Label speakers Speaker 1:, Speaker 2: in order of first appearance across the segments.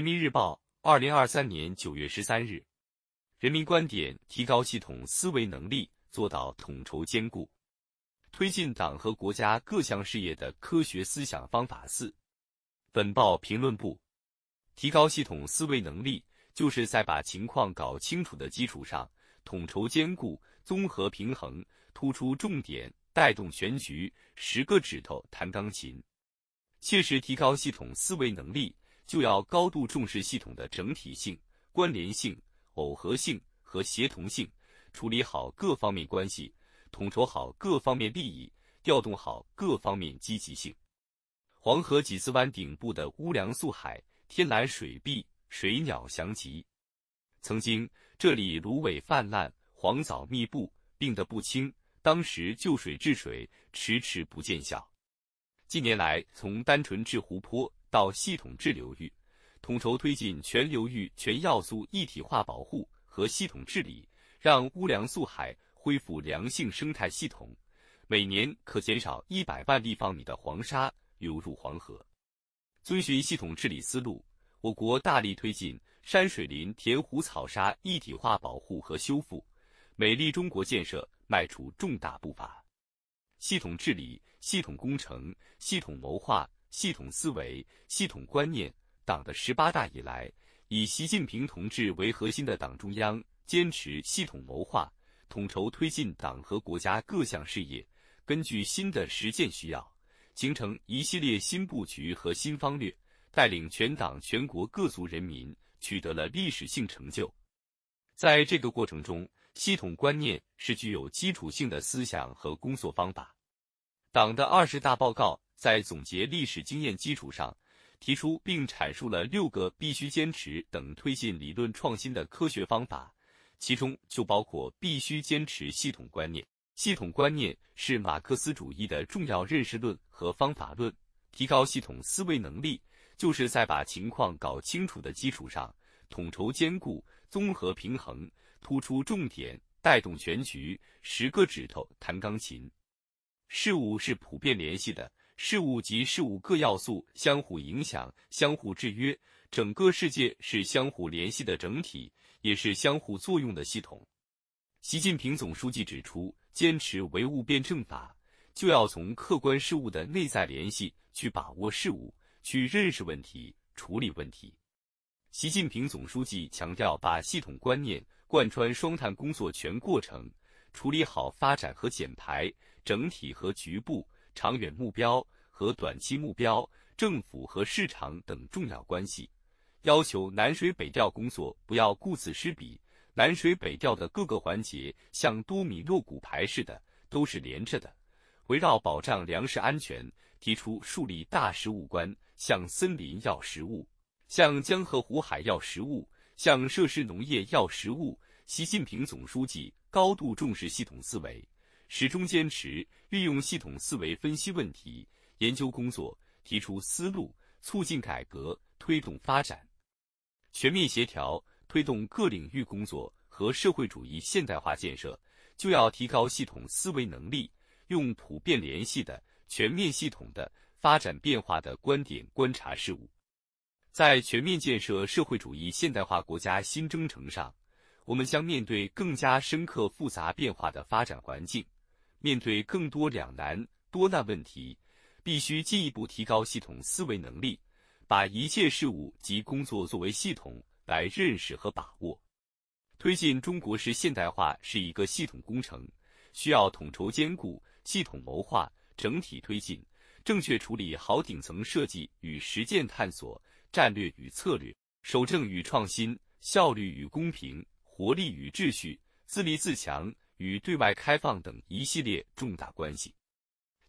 Speaker 1: 人民日报，二零二三年九月十三日，人民观点：提高系统思维能力，做到统筹兼顾，推进党和国家各项事业的科学思想方法四。本报评论部：提高系统思维能力，就是在把情况搞清楚的基础上，统筹兼顾、综合平衡、突出重点、带动全局，十个指头弹钢琴。切实提高系统思维能力。就要高度重视系统的整体性、关联性、耦合性和协同性，处理好各方面关系，统筹好各方面利益，调动好各方面积极性。黄河几次湾顶部的乌梁素海，天蓝水碧，水鸟翔集。曾经这里芦苇泛滥，黄藻密布，病得不轻，当时救水治水迟迟不见效。近年来，从单纯治湖泊。到系统治流域，统筹推进全流域全要素一体化保护和系统治理，让乌梁素海恢复良性生态系统，每年可减少一百万立方米的黄沙流入黄河。遵循系统治理思路，我国大力推进山水林田湖草沙一体化保护和修复，美丽中国建设迈出重大步伐。系统治理、系统工程、系统谋划。系统思维、系统观念，党的十八大以来，以习近平同志为核心的党中央坚持系统谋划，统筹推进党和国家各项事业，根据新的实践需要，形成一系列新布局和新方略，带领全党全国各族人民取得了历史性成就。在这个过程中，系统观念是具有基础性的思想和工作方法。党的二十大报告。在总结历史经验基础上，提出并阐述了六个必须坚持等推进理论创新的科学方法，其中就包括必须坚持系统观念。系统观念是马克思主义的重要认识论和方法论。提高系统思维能力，就是在把情况搞清楚的基础上，统筹兼顾、综合平衡、突出重点、带动全局，十个指头弹钢琴。事物是普遍联系的。事物及事物各要素相互影响、相互制约，整个世界是相互联系的整体，也是相互作用的系统。习近平总书记指出，坚持唯物辩证法，就要从客观事物的内在联系去把握事物，去认识问题、处理问题。习近平总书记强调，把系统观念贯穿双碳工作全过程，处理好发展和减排、整体和局部。长远目标和短期目标、政府和市场等重要关系，要求南水北调工作不要顾此失彼。南水北调的各个环节像多米诺骨牌似的，都是连着的。围绕保障粮食安全，提出树立大食物观，向森林要食物，向江河湖海要食物，向设施农业要食物。习近平总书记高度重视系统思维。始终坚持运用系统思维分析问题、研究工作，提出思路，促进改革，推动发展，全面协调推动各领域工作和社会主义现代化建设，就要提高系统思维能力，用普遍联系的、全面系统的、发展变化的观点观察事物。在全面建设社会主义现代化国家新征程上，我们将面对更加深刻复杂变化的发展环境。面对更多两难多难问题，必须进一步提高系统思维能力，把一切事物及工作作为系统来认识和把握。推进中国式现代化是一个系统工程，需要统筹兼顾、系统谋划、整体推进，正确处理好顶层设计与实践探索、战略与策略、守正与创新、效率与公平、活力与秩序、自立自强。与对外开放等一系列重大关系，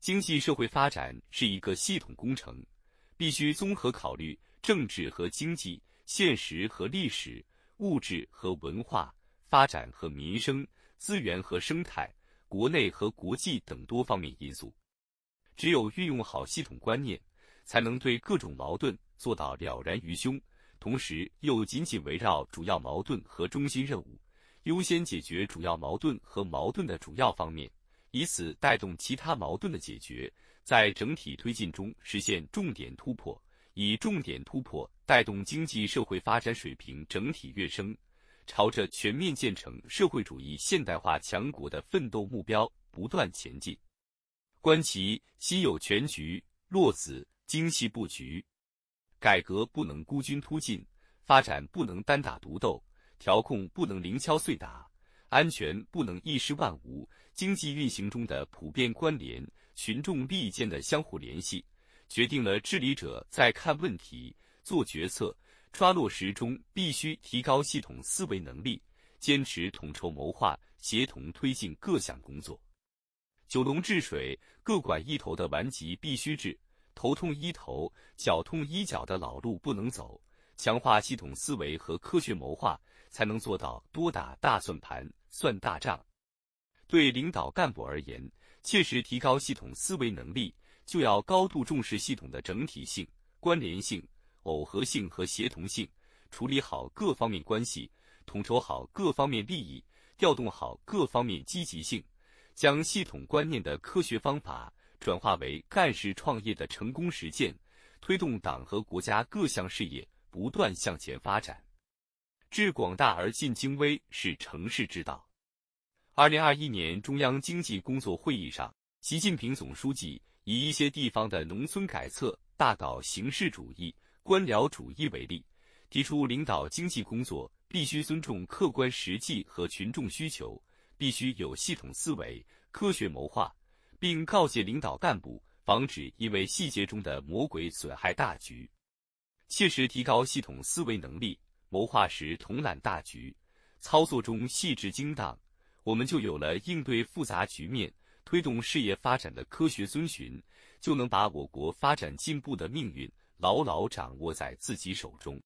Speaker 1: 经济社会发展是一个系统工程，必须综合考虑政治和经济、现实和历史、物质和文化、发展和民生、资源和生态、国内和国际等多方面因素。只有运用好系统观念，才能对各种矛盾做到了然于胸，同时又紧紧围绕主要矛盾和中心任务。优先解决主要矛盾和矛盾的主要方面，以此带动其他矛盾的解决，在整体推进中实现重点突破，以重点突破带动经济社会发展水平整体跃升，朝着全面建成社会主义现代化强国的奋斗目标不断前进。观其心有全局，落子精细布局。改革不能孤军突进，发展不能单打独斗，调控不能零敲碎打，安全不能一失万无。经济运行中的普遍关联，群众利益间的相互联系。决定了治理者在看问题、做决策、抓落实中必须提高系统思维能力，坚持统筹谋划、协同推进各项工作。九龙治水各管一头的顽疾必须治，头痛医头、脚痛医脚的老路不能走。强化系统思维和科学谋划，才能做到多打大算盘、算大账。对领导干部而言，切实提高系统思维能力。就要高度重视系统的整体性、关联性、耦合性和协同性，处理好各方面关系，统筹好各方面利益，调动好各方面积极性，将系统观念的科学方法转化为干事创业的成功实践，推动党和国家各项事业不断向前发展。致广大而尽精微是成事之道。二零二一年中央经济工作会议上，习近平总书记。以一些地方的农村改策大搞形式主义、官僚主义为例，提出领导经济工作必须尊重客观实际和群众需求，必须有系统思维、科学谋划，并告诫领导干部防止因为细节中的魔鬼损害大局，切实提高系统思维能力，谋划时统揽大局，操作中细致精当，我们就有了应对复杂局面。推动事业发展的科学遵循，就能把我国发展进步的命运牢牢掌握在自己手中。